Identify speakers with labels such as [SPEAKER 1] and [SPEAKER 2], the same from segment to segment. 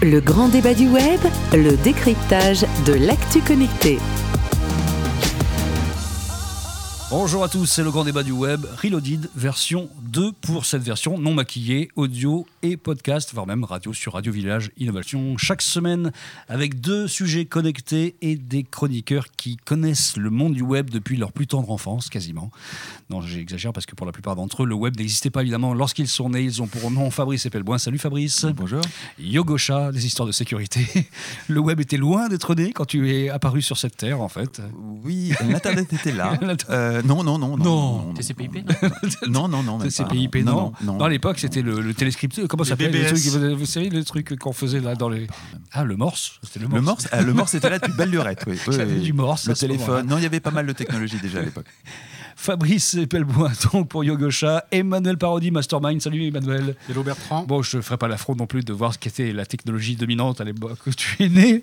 [SPEAKER 1] Le grand débat du web, le décryptage de l'actu connecté.
[SPEAKER 2] Bonjour à tous, c'est le grand débat du web, Reloaded version 2 pour cette version non maquillée, audio et podcast, voire même radio sur Radio Village Innovation. Chaque semaine avec deux sujets connectés et des chroniqueurs qui connaissent le monde du web depuis leur plus tendre enfance, quasiment. Non, j'exagère parce que pour la plupart d'entre eux, le web n'existait pas évidemment lorsqu'ils sont nés. Ils ont pour nom Fabrice Epelboin. Salut Fabrice.
[SPEAKER 3] Bonjour.
[SPEAKER 2] Yogosha, des histoires de sécurité. Le web était loin d'être né quand tu es apparu sur cette terre en fait.
[SPEAKER 3] Oui, l'Internet était là. Euh, non, non, non.
[SPEAKER 2] Non.
[SPEAKER 4] TCP/IP
[SPEAKER 3] Non, non, non. même pas.
[SPEAKER 2] TCP/IP, non.
[SPEAKER 3] non.
[SPEAKER 2] Non, à l'époque, c'était le, le téléscripteur. Comment ça
[SPEAKER 5] Les
[SPEAKER 2] s'appelle Vous savez le truc qu'on faisait là dans les. Ah, le Morse C'était le Morse.
[SPEAKER 3] Le Morse, euh, le Morse était là depuis belle lurette. Oui,
[SPEAKER 2] du Morse, à
[SPEAKER 3] Le téléphone. Non, il y avait pas mal de technologie déjà à l'époque.
[SPEAKER 2] Fabrice Pelboin, donc pour Yogosha. Emmanuel Parodi, Mastermind. Salut Emmanuel.
[SPEAKER 5] Hello Bertrand.
[SPEAKER 2] Bon, je ne ferai pas l'affront non plus de voir ce qu'était la technologie dominante à l'époque où tu es né.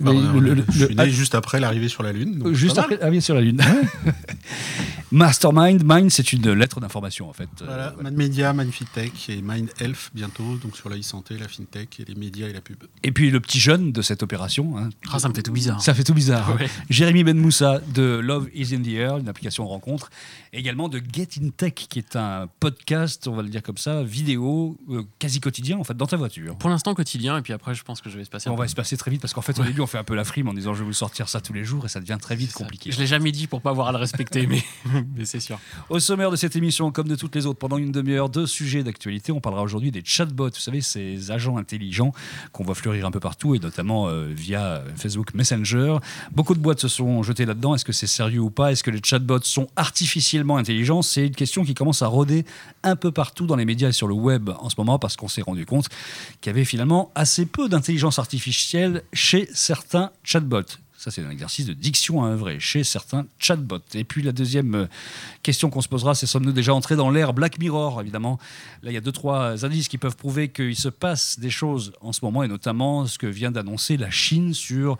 [SPEAKER 5] Bah,
[SPEAKER 2] le- le-
[SPEAKER 5] je suis
[SPEAKER 2] le-
[SPEAKER 5] né juste après l'arrivée sur la Lune. donc
[SPEAKER 2] Juste après arriver sur la Lune. Mastermind, Mind, c'est une lettre d'information en fait. Euh,
[SPEAKER 5] Voilà,
[SPEAKER 2] voilà.
[SPEAKER 5] Mind Media, Mind Tech et Mind Health bientôt, donc sur la e-santé, la fintech et les médias et la pub.
[SPEAKER 2] Et puis le petit jeune de cette opération, hein,
[SPEAKER 4] Ah, ça me fait tout bizarre.
[SPEAKER 2] ça fait tout bizarre. hein. Jérémy Ben Moussa de Love is in the Air, une application rencontre. Et également de Get in Tech, qui est un podcast, on va le dire comme ça, vidéo, euh, quasi quotidien en fait, dans ta voiture.
[SPEAKER 4] Pour l'instant quotidien, et puis après, je pense que je vais se passer.
[SPEAKER 2] On va se passer très vite parce qu'en fait, au début, on fait un peu la frime en disant je vais vous sortir ça tous les jours et ça devient très vite compliqué.
[SPEAKER 4] Je l'ai jamais dit pour pas avoir à le respecter, mais, mais c'est sûr.
[SPEAKER 2] Au sommaire de cette émission, comme de toutes les autres, pendant une demi-heure, deux sujets d'actualité. On parlera aujourd'hui des chatbots, vous savez, ces agents intelligents qu'on voit fleurir un peu partout et notamment euh, via Facebook Messenger. Beaucoup de boîtes se sont jetées là-dedans. Est-ce que c'est sérieux ou pas? Est-ce que les chatbots sont artificiellement intelligents? C'est une question qui commence à rôder un peu partout dans les médias et sur le web en ce moment parce qu'on s'est rendu compte qu'il y avait finalement assez peu d'intelligence artificielle chez certains chatbots. Ça, c'est un exercice de diction à œuvrer chez certains chatbots. Et puis la deuxième euh, question qu'on se posera, c'est sommes-nous déjà entrés dans l'ère Black Mirror, évidemment? Là, il y a deux, trois indices qui peuvent prouver qu'il se passe des choses en ce moment, et notamment ce que vient d'annoncer la Chine sur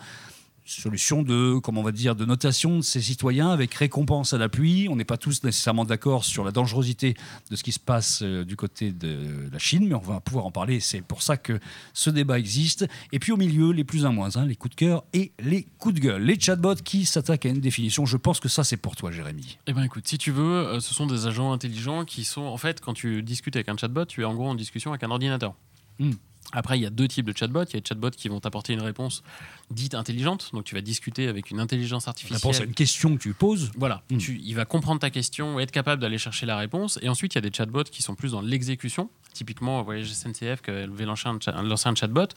[SPEAKER 2] solution de, comment on va dire, de notation de ses citoyens avec récompense à l'appui. On n'est pas tous nécessairement d'accord sur la dangerosité de ce qui se passe euh, du côté de la Chine, mais on va pouvoir en parler. C'est pour ça que ce débat existe. Et puis au milieu, les plus un moins, hein, les coups de cœur et les coups de gueule. Les chatbots qui s'attaquent à une définition. Je pense que ça, c'est pour toi, Jérémy.
[SPEAKER 4] Eh ben écoute, si tu veux, euh, ce sont des agents intelligents qui sont, en fait, quand tu discutes avec un chatbot, tu es en gros en discussion avec un ordinateur.
[SPEAKER 2] Hmm.
[SPEAKER 4] Après, il y a deux types de chatbots. Il y a des chatbots qui vont t'apporter une réponse dite intelligente. Donc, tu vas discuter avec une intelligence artificielle.
[SPEAKER 2] Réponse à une question que tu poses.
[SPEAKER 4] Voilà,
[SPEAKER 2] Mm.
[SPEAKER 4] tu, il va comprendre ta question et être capable d'aller chercher la réponse. Et ensuite, il y a des chatbots qui sont plus dans l'exécution. Typiquement, Voyage SNCF qui avait lancé un, chatbot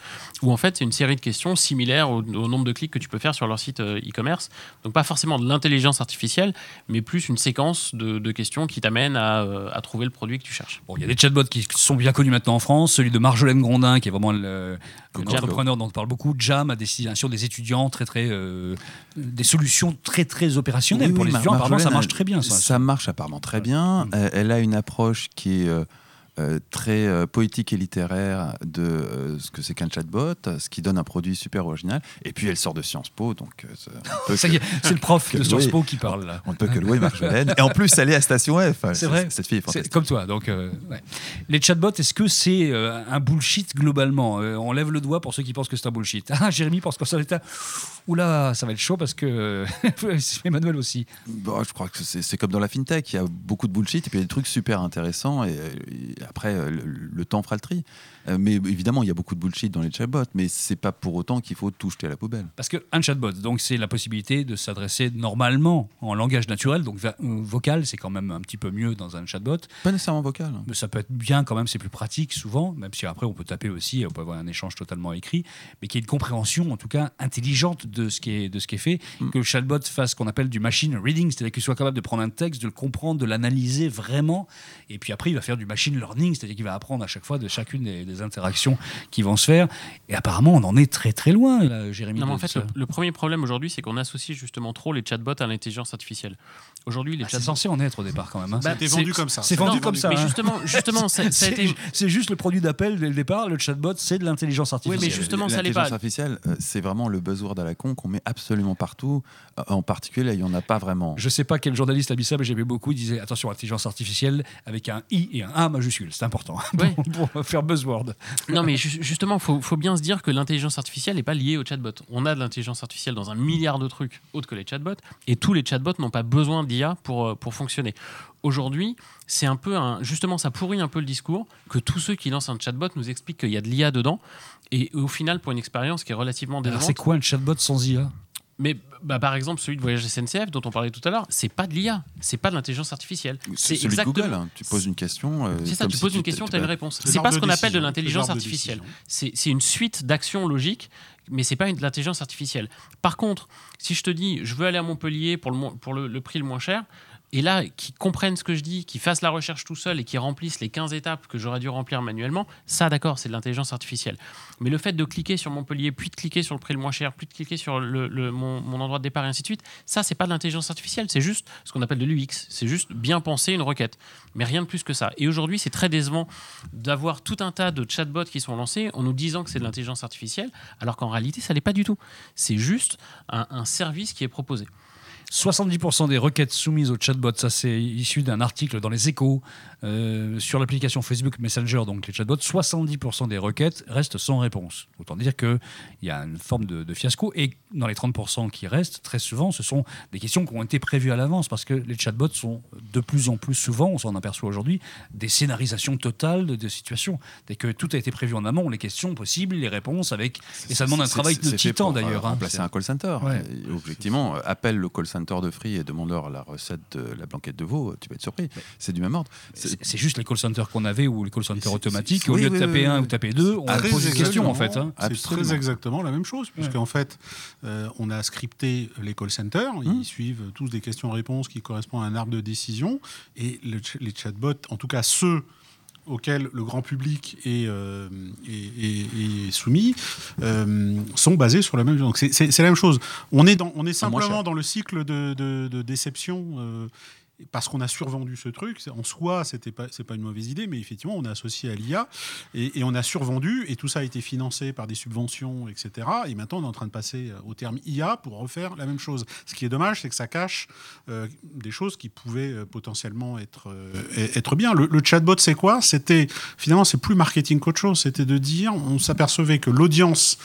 [SPEAKER 4] où en fait, c'est une série de questions similaires au, au nombre de clics que tu peux faire sur leur site euh, e-commerce. Donc, pas forcément de l'intelligence artificielle, mais plus une séquence de, de questions qui t'amènent à, euh, à trouver le produit que tu cherches.
[SPEAKER 2] Bon, il y a des chatbots qui sont bien connus maintenant en France. Celui de Marjolaine Grondin, qui est vraiment le, le dont on parle beaucoup. Jam, à destination des étudiants, très, très, euh, des solutions très, très opérationnelles
[SPEAKER 3] Oui,
[SPEAKER 2] pour
[SPEAKER 3] oui,
[SPEAKER 2] les étudiants. Apparemment, ça marche très bien. Ça.
[SPEAKER 3] Ça marche apparemment très bien.
[SPEAKER 2] Mm.
[SPEAKER 3] Euh, elle a une approche qui est euh, très euh, poétique et littéraire de euh, ce que c'est qu'un chatbot, ce qui donne un produit super original. Et puis elle sort de Sciences Po, donc c'est-
[SPEAKER 2] le prof de Sciences. Po qui parle là.
[SPEAKER 3] on ne peut que louer Marjolaine. Et en plus, elle est à Station F.
[SPEAKER 2] C'est vrai.
[SPEAKER 3] Cette fille est
[SPEAKER 2] comme toi. Donc, ouais. Les chatbots, est-ce que c'est un bullshit globalement? On lève le doigt pour ceux qui pensent que c'est un bullshit. Ah, Jérémy pense que ça va être un... Oula, ça va être chaud parce que Emmanuel aussi.
[SPEAKER 3] Bon, je crois que c'est comme dans la fintech, il y a beaucoup de bullshit et puis il y a des trucs super intéressants et, et après euh, le, le temps fera le tri. Euh, mais évidemment, il y a beaucoup de bullshit dans les chatbots, mais c'est pas pour autant qu'il faut tout jeter à la poubelle.
[SPEAKER 2] Parce qu'un chatbot, donc c'est la possibilité de s'adresser normalement en langage naturel, donc vocal, c'est quand même un petit peu mieux dans un chatbot.
[SPEAKER 3] Pas nécessairement vocal. hein.
[SPEAKER 2] Mais ça peut être bien quand même, c'est plus pratique souvent, même si après on peut taper aussi, on peut avoir un échange totalement écrit, mais qu'il y ait une compréhension en tout cas intelligente de ce qui est, de ce qui est fait,
[SPEAKER 3] Mm.
[SPEAKER 2] que le chatbot fasse ce qu'on appelle du machine reading, c'est-à-dire qu'il soit capable de prendre un texte, de le comprendre, de l'analyser vraiment, et puis après il va faire du machine learning, c'est-à-dire qu'il va apprendre à chaque fois de chacune des, des interactions qui vont se faire, et apparemment on en est très très loin, là, Jérémy.
[SPEAKER 4] Non, mais en fait, le premier problème aujourd'hui, c'est qu'on associe justement trop les chatbots à l'intelligence artificielle. Aujourd'hui, les
[SPEAKER 2] Ah, c'est censé en être au départ quand même. hein.
[SPEAKER 4] Bah,
[SPEAKER 5] C'était vendu comme ça.
[SPEAKER 2] c'est vendu comme ça,
[SPEAKER 4] Mais
[SPEAKER 2] hein.
[SPEAKER 4] justement,
[SPEAKER 2] C'est
[SPEAKER 4] été.
[SPEAKER 2] juste le produit d'appel dès le départ, le chatbot c'est de l'intelligence artificielle.
[SPEAKER 4] mais justement, ça l'est
[SPEAKER 3] L'intelligence
[SPEAKER 4] pas.
[SPEAKER 3] artificielle, euh, c'est vraiment le buzzword à la con qu'on met absolument partout. Euh, En particulier, il n'y en a pas vraiment.
[SPEAKER 2] Je sais pas quel journaliste a mis ça, mais j'aimais beaucoup. Il disait attention, intelligence artificielle avec un i et un a majuscule. c'est important
[SPEAKER 4] Ouais.
[SPEAKER 2] pour, pour faire buzzword.
[SPEAKER 4] Non, mais ju- justement, il faut, faut bien se dire que l'intelligence artificielle n'est pas liée au chatbot. On a de l'intelligence artificielle dans un milliard de trucs autres que les chatbots, et tous les chatbots n'ont pas besoin pour, euh, pour fonctionner. Aujourd'hui, c'est un peu un. Justement, ça pourrit un peu le discours que tous ceux qui lancent un chatbot nous expliquent qu'il y a de l'IA dedans, et au final, pour une expérience qui est relativement décevante.
[SPEAKER 2] c'est quoi un chatbot sans IA
[SPEAKER 4] Mais bah, par exemple, celui de Voyage SNCF dont on parlait tout à l'heure, c'est pas de l'IA, c'est pas de l'intelligence artificielle.
[SPEAKER 3] C'est celui de
[SPEAKER 4] exactement.
[SPEAKER 3] Google. hein. Tu poses une question. euh,
[SPEAKER 4] C'est ça, tu
[SPEAKER 3] si
[SPEAKER 4] poses une question, tu as une réponse.
[SPEAKER 5] Ce
[SPEAKER 4] C'est pas ce qu'on appelle de l'intelligence artificielle. C'est une suite d'actions logiques, mais c'est pas une- de l'intelligence artificielle. Par contre, si je te dis, je veux aller à Montpellier pour le, pour le, le prix le moins cher, et là, qui comprennent ce que je dis, qui fassent la recherche tout seul et qui remplissent les 15 étapes que j'aurais dû remplir manuellement, ça, d'accord, c'est de l'intelligence artificielle. Mais le fait de cliquer sur Montpellier, puis de cliquer sur le prix le moins cher, puis de cliquer sur mon, endroit de départ et ainsi de suite, ça, c'est pas de l'intelligence artificielle, c'est juste ce qu'on appelle de l'UX. C'est juste bien penser une requête, mais rien de plus que ça. Et aujourd'hui, c'est très décevant d'avoir tout un tas de chatbots qui sont lancés en nous disant que c'est de l'intelligence artificielle, alors qu'en réalité, ça l'est pas du tout. C'est juste un service qui est proposé.
[SPEAKER 2] 70% des requêtes soumises au chatbot, ça c'est issu d'un article dans les échos euh, sur l'application Facebook Messenger, donc les chatbots, 70% des requêtes restent sans réponse. Autant dire qu'il y a une forme de, de fiasco. Et dans les 30% qui restent, très souvent, ce sont des questions qui ont été prévues à l'avance parce que les chatbots sont de plus en plus souvent, on s'en aperçoit aujourd'hui, des scénarisations totales de, de situations. Dès que tout a été prévu en amont, les questions possibles, les réponses avec. Et ça demande un travail de titan
[SPEAKER 3] pour, euh,
[SPEAKER 2] d'ailleurs. hein.
[SPEAKER 3] Remplacer un call center.
[SPEAKER 2] Ouais.
[SPEAKER 3] Objectivement, euh, appelle le call center de Free et demande-leur la recette de la blanquette de veau, tu vas être surpris. C'est du même ordre. C'est-
[SPEAKER 2] juste les call centers qu'on avait ou les call centers automatiques. Au
[SPEAKER 3] oui,
[SPEAKER 2] lieu de taper
[SPEAKER 3] oui,
[SPEAKER 2] un
[SPEAKER 3] oui.
[SPEAKER 2] ou taper deux, on
[SPEAKER 3] Très
[SPEAKER 2] pose une question en fait. hein.
[SPEAKER 5] C'est très exactement la même chose, puisqu'en fait, euh, on a scripté les call centers, ils
[SPEAKER 3] Mmh.
[SPEAKER 5] suivent tous des questions-réponses qui correspondent à un arbre de décision, et le ch- les chatbots, en tout cas ceux auxquels le grand public est, euh, est- soumis, euh, sont basés sur la même Donc c'est la même chose. On est, dans, on est
[SPEAKER 3] Ah,
[SPEAKER 5] simplement dans le cycle de, de- de déception. Parce qu'on a survendu ce truc, en soi, c'était pas, pas une mauvaise idée, mais effectivement, on a associé à l'IA et, on a survendu, et tout ça a été financé par des subventions, etc. Et maintenant, on est en train de passer euh, au terme IA pour refaire la même chose. Ce qui est dommage, c'est que ça cache euh, des choses qui pouvaient euh, potentiellement être, euh, être bien. Le, chatbot, c'est quoi? C'était finalement, c'est plus marketing qu'autre chose. C'était de dire, on s'apercevait que l'audience,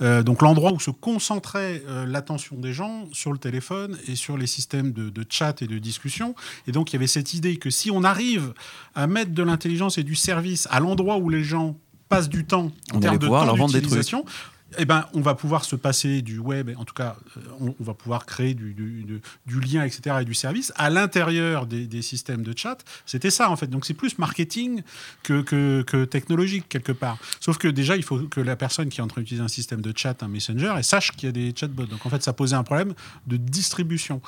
[SPEAKER 5] donc l'endroit où se concentrait l'attention des gens sur le téléphone et sur les systèmes de chat et de discussion. Et donc, il y avait cette idée que si on arrive à mettre de l'intelligence et du service à l'endroit où les gens passent du temps en
[SPEAKER 3] On
[SPEAKER 5] termes de
[SPEAKER 3] pouvoir
[SPEAKER 5] temps
[SPEAKER 3] leur vendre des
[SPEAKER 5] d'utilisation, eh ben, on va pouvoir se passer du web, en tout cas, euh, on, on va pouvoir créer du, du- du- du lien, etc., et du service à l'intérieur des, des systèmes de chat. C'était ça, en fait. Donc, c'est plus marketing que, que, que technologique, quelque part. Sauf que déjà, il faut que la personne qui est en train d'utiliser un système de chat, un messenger, elle sache qu'il y a des chatbots. Donc, en fait, ça posait un problème de distribution.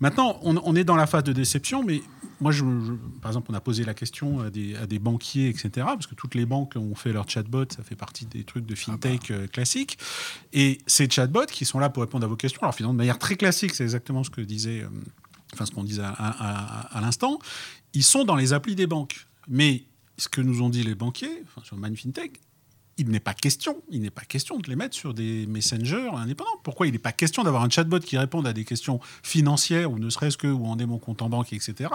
[SPEAKER 5] Maintenant, on, on est dans la phase de déception, mais moi, je, je- par exemple, on a posé la question à des, à des banquiers, etc., parce que toutes les banques ont fait leur chatbot, ça fait partie des trucs de fintech euh, classiques. Et ces chatbots qui sont là pour répondre à vos questions, alors finalement, de manière très classique, c'est exactement ce que disait, euh, enfin, ce qu'on disait à, l'instant, ils sont dans les applis des banques. Mais ce que nous ont dit les banquiers, enfin, sur MindFintech, il n'est pas question, il n'est pas question de les mettre sur des messengers indépendants. Pourquoi il n'est pas question d'avoir un chatbot qui réponde à des questions financières ou ne serait-ce que où en est mon compte en banque, etc.,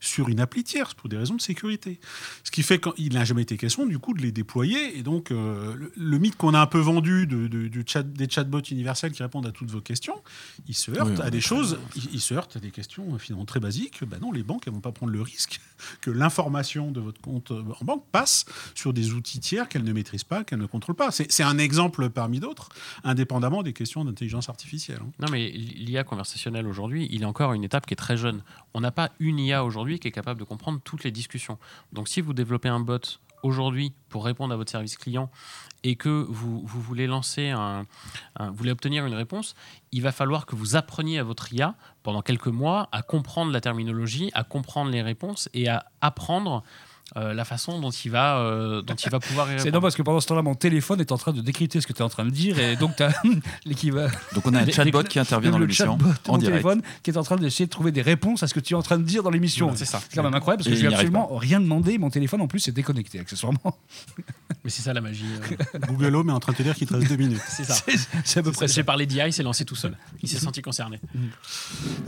[SPEAKER 5] sur une appli tierce pour des raisons de sécurité. Ce qui fait qu'il n'a jamais été question du coup de les déployer. Et donc euh, le, le mythe qu'on a un peu vendu de, de- du chat, des chatbots universels qui répondent à toutes vos questions, il se heurte
[SPEAKER 3] Oui,
[SPEAKER 5] à des choses, il, il se heurte à des questions finalement très basiques. Ben non, les banques elles vont pas prendre le risque que l'information de votre compte en banque passe sur des outils tiers qu'elles ne maîtrisent pas, qu'elles ne contrôlent pas. C'est un exemple parmi d'autres, indépendamment des questions d'intelligence artificielle. hein.
[SPEAKER 4] Non, mais l'IA conversationnelle aujourd'hui, il est encore à une étape qui est très jeune. On n'a pas une IA aujourd'hui qui est capable de comprendre toutes les discussions. Donc, si vous développez un bot aujourd'hui pour répondre à votre service client et que vous, voulez lancer vous voulez obtenir une réponse, il va falloir que vous appreniez à votre IA pendant quelques mois à comprendre la terminologie, à comprendre les réponses et à apprendre euh, la façon dont il va, euh, dont il va pouvoir y
[SPEAKER 2] C'est non parce que pendant ce temps-là, mon téléphone est en train de décrypter ce que tu es en train de dire et donc tu as l'équivalent.
[SPEAKER 3] Donc on a un chatbot qui intervient dans
[SPEAKER 2] le
[SPEAKER 3] l'émission en
[SPEAKER 2] mon
[SPEAKER 3] direct.
[SPEAKER 2] téléphone qui est en train d'essayer de trouver des réponses à ce que tu es en train de dire dans l'émission.
[SPEAKER 4] Voilà, c'est ça.
[SPEAKER 2] C'est quand même incroyable parce que je
[SPEAKER 3] il
[SPEAKER 2] lui ai
[SPEAKER 3] n'y arrive
[SPEAKER 2] absolument rien demandé. Mon téléphone en plus est déconnecté accessoirement.
[SPEAKER 4] Mais c'est ça la magie. euh.
[SPEAKER 5] Google Home est en train de te dire qu'il te reste deux minutes.
[SPEAKER 4] c'est ça.
[SPEAKER 2] C'est à peu près ça.
[SPEAKER 4] J'ai parlé d'IA, il s'est lancé tout seul. Il s'est senti concerné.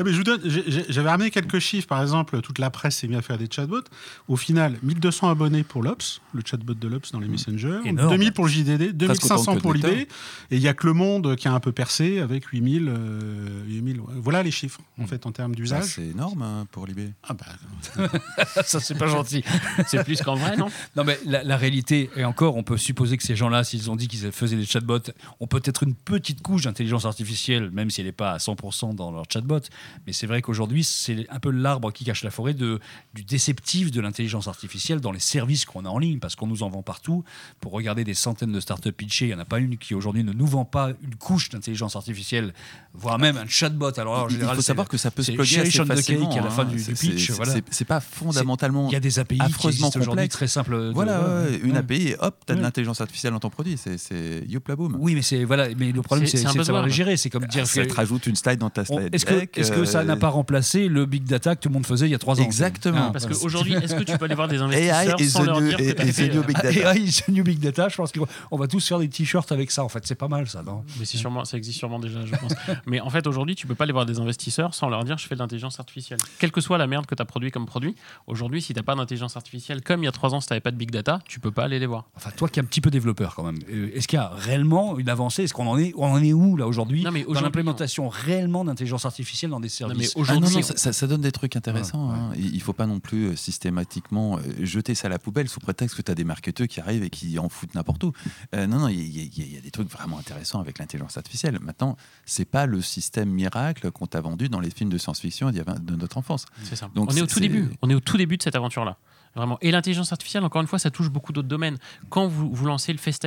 [SPEAKER 5] Mais je vous donne- j'ai- j'ai- J'avais ramené quelques chiffres, par exemple, toute la presse s'est mise à faire des chatbots. Au final, 1200 abonnés pour l'Ops, le chatbot de l'Ops dans les Messengers,
[SPEAKER 2] Énorme.
[SPEAKER 5] 2000 pour le JDD,
[SPEAKER 3] Presque autant
[SPEAKER 5] 2500
[SPEAKER 3] que
[SPEAKER 5] pour
[SPEAKER 3] Twitter.
[SPEAKER 5] l'IB, et il y a que le Monde qui a un peu percé avec 8000. euh, 8000 voilà les chiffres, en fait, en termes
[SPEAKER 3] Ça,
[SPEAKER 5] d'usage.
[SPEAKER 3] c'est énorme hein, pour l'IB.
[SPEAKER 5] Ah bah,
[SPEAKER 2] ça, c'est pas gentil.
[SPEAKER 4] C'est plus qu'en vrai, non?
[SPEAKER 2] Non, mais la, la réalité, et encore, on peut supposer que ces gens-là, s'ils ont dit qu'ils faisaient des chatbots, ont peut-être une petite couche d'intelligence artificielle, même si elle n'est pas à 100% dans leur chatbot. Mais c'est vrai qu'aujourd'hui, c'est un peu l'arbre qui cache la forêt de, du déceptif de l'intelligence artificielle dans les services qu'on a en ligne, parce qu'on nous en vend partout. Pour regarder des centaines de startups pitchées, il n'y en a pas une qui aujourd'hui ne nous vend pas une couche d'intelligence artificielle, voire même un chatbot. Alors, en
[SPEAKER 3] Il
[SPEAKER 2] général,
[SPEAKER 3] faut
[SPEAKER 2] c'est-
[SPEAKER 3] savoir que ça peut se plugger assez facilement.
[SPEAKER 2] à la fin
[SPEAKER 3] hein.
[SPEAKER 2] du, pitch.
[SPEAKER 3] c'est-
[SPEAKER 2] voilà.
[SPEAKER 3] c'est- C'est pas fondamentalement
[SPEAKER 2] Il y a des API qui
[SPEAKER 3] affreusement
[SPEAKER 2] existent aujourd'hui très simples. de-
[SPEAKER 3] Voilà,
[SPEAKER 2] ouais,
[SPEAKER 3] ouais, une
[SPEAKER 2] ouais.
[SPEAKER 3] API hop, t'as de
[SPEAKER 2] Ouais.
[SPEAKER 3] l'intelligence artificielle dans ton produit. C'est- C'est youpla boum.
[SPEAKER 2] Oui, mais c'est voilà, mais le problème
[SPEAKER 4] C'est-
[SPEAKER 2] de savoir les gérer. C'est comme dire
[SPEAKER 3] Ça
[SPEAKER 2] que-
[SPEAKER 3] te rajoute une slide dans ta slide.
[SPEAKER 2] Est-ce que,
[SPEAKER 3] deck,
[SPEAKER 2] est-ce que ça
[SPEAKER 3] euh,
[SPEAKER 2] n'a pas remplacé le big data que tout le monde faisait il y a trois ans?
[SPEAKER 3] Exactement.
[SPEAKER 2] Ah,
[SPEAKER 4] Parce
[SPEAKER 2] voilà.
[SPEAKER 4] qu'aujourd'hui, est-ce que tu peux aller voir des
[SPEAKER 3] AI
[SPEAKER 4] investisseurs
[SPEAKER 3] is
[SPEAKER 4] sans
[SPEAKER 3] the
[SPEAKER 4] leur
[SPEAKER 3] new-
[SPEAKER 4] dire que fait,
[SPEAKER 3] new big data.
[SPEAKER 2] AI is the new big data. Je pense qu'on on va tous faire des t-shirts avec ça. En fait, c'est pas mal ça, non?
[SPEAKER 4] Mais c'est sûrement, ça existe sûrement déjà, je pense. Mais en fait, aujourd'hui, tu peux pas aller voir des investisseurs sans leur dire je fais de l'intelligence artificielle. Quelle que soit la merde que tu as produit comme produit, aujourd'hui, si t'as pas d'intelligence artificielle, comme il y a trois ans, si t'avais pas de big data, tu peux pas aller les voir.
[SPEAKER 2] Enfin, toi qui es un petit peu développeur quand même, euh, est-ce qu'il y a réellement une avancée? Est-ce qu'on en est, on en est où là aujourd'hui dans l'implémentation réellement d'intelligence artificielle dans des
[SPEAKER 4] Non, mais
[SPEAKER 2] services
[SPEAKER 3] Ah non,
[SPEAKER 4] aujourd'hui,
[SPEAKER 3] non, ça, donne des trucs intéressants.
[SPEAKER 2] Ouais,
[SPEAKER 3] hein. Il il faut pas non plus euh, systématiquement euh, jeter ça à la poubelle sous prétexte que tu as des marketeurs qui arrivent et qui en foutent n'importe où. Euh, non, non, il y, a- y y des trucs vraiment intéressants avec l'intelligence artificielle. Maintenant, c'est pas le système miracle qu'on t'a vendu dans les films de science-fiction de notre enfance.
[SPEAKER 4] C'est ça.
[SPEAKER 3] Donc
[SPEAKER 4] on est au tout début. On est au tout début de cette aventure-là. Vraiment. Et l'intelligence artificielle, encore une fois, ça touche beaucoup d'autres domaines. Quand vous, vous lancez le Face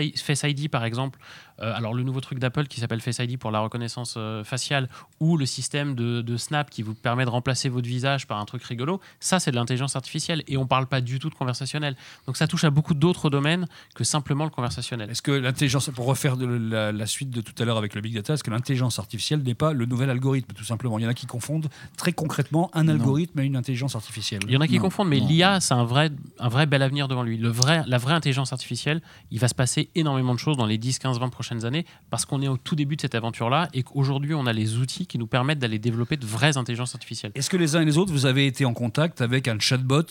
[SPEAKER 4] ID, par exemple, euh, alors le nouveau truc d'Apple qui s'appelle Face ID pour la reconnaissance euh, faciale, ou le système de, de Snap qui vous permet de remplacer votre visage par un truc rigolo, ça c'est de l'intelligence artificielle. Et on parle pas du tout de conversationnel. Donc ça touche à beaucoup d'autres domaines que simplement le conversationnel.
[SPEAKER 2] Est-ce que l'intelligence, pour refaire de la, la suite de tout à l'heure avec le big data, est-ce que l'intelligence artificielle n'est pas le nouvel algorithme, tout simplement? Il y en a qui confondent très concrètement un
[SPEAKER 3] Non.
[SPEAKER 2] algorithme et une intelligence artificielle.
[SPEAKER 4] Il y en a qui
[SPEAKER 3] Non,
[SPEAKER 4] confondent, mais l'IA, c'est un vrai, un vrai bel avenir devant lui. Le vrai, la vraie intelligence artificielle, il va se passer énormément de choses dans les 10, 15, 20 prochaines années parce qu'on est au tout début de cette aventure-là et qu'aujourd'hui, on a les outils qui nous permettent d'aller développer de vraies intelligences artificielles.
[SPEAKER 2] Est-ce que les uns et les autres, vous avez été en contact avec un chatbot